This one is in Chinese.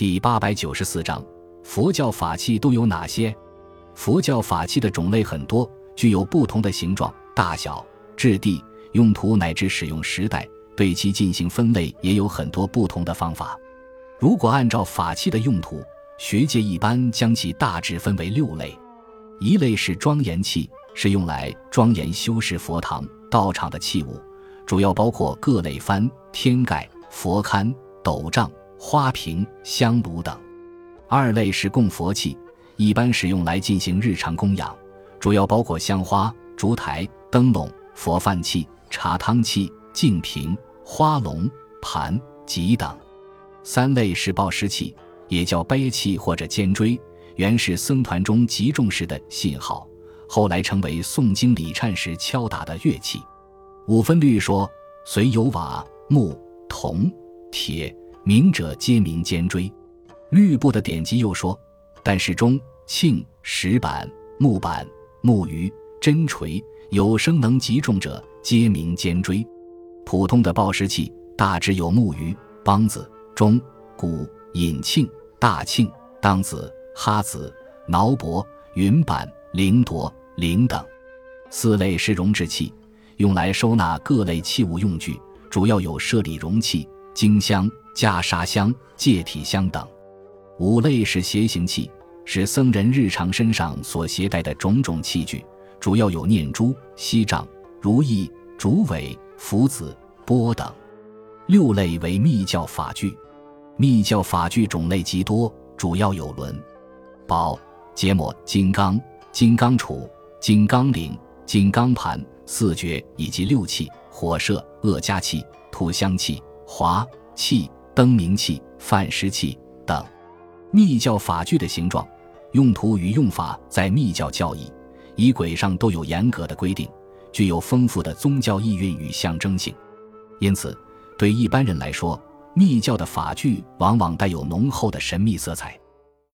第八百九十四章，佛教法器都有哪些？佛教法器的种类很多，具有不同的形状、大小、质地、用途乃至使用时代，对其进行分类也有很多不同的方法。如果按照法器的用途，学界一般将其大致分为六类。一类是庄严器，是用来庄严修饰佛堂、道场的器物，主要包括各类幡、天盖、佛龛、斗帐。花瓶、香炉等。二类是供佛器，一般使用来进行日常供养，主要包括香花、烛台、灯笼、佛饭器、茶汤器、净瓶、花笼、盘、戟等。三类是报时器，也叫碑器或者尖锥，原是僧团中极重视的信号，后来成为诵经礼忏时敲打的乐器。五分律说，随有瓦、木、铜、铁。明者皆明尖锥，绿布的典籍又说：但是钟、磬、石板、木板、木鱼、针锤，有声能击中者，皆明尖锥。普通的报时器大致有木鱼、梆子、钟、鼓、引磬、大磬、当子、哈子、挠钹、云板、铃铎、铃等。四类是容制器，用来收纳各类器物用具，主要有设礼容器、经香。袈裟香、戒体香等，五类是携行器，是僧人日常身上所携带的种种器具，主要有念珠、锡杖、如意、竹尾、福子、钵等。六类为密教法具，密教法具种类极多，主要有轮、宝、结末、金刚、金刚杵、金刚铃、金刚盘、四绝以及六器：火射、恶加器、吐香器、华器。灯明器、饭食器等，密教法具的形状、用途与用法，在密教教义、仪轨上都有严格的规定，具有丰富的宗教意蕴与象征性。因此，对一般人来说，密教的法具往往带有浓厚的神秘色彩。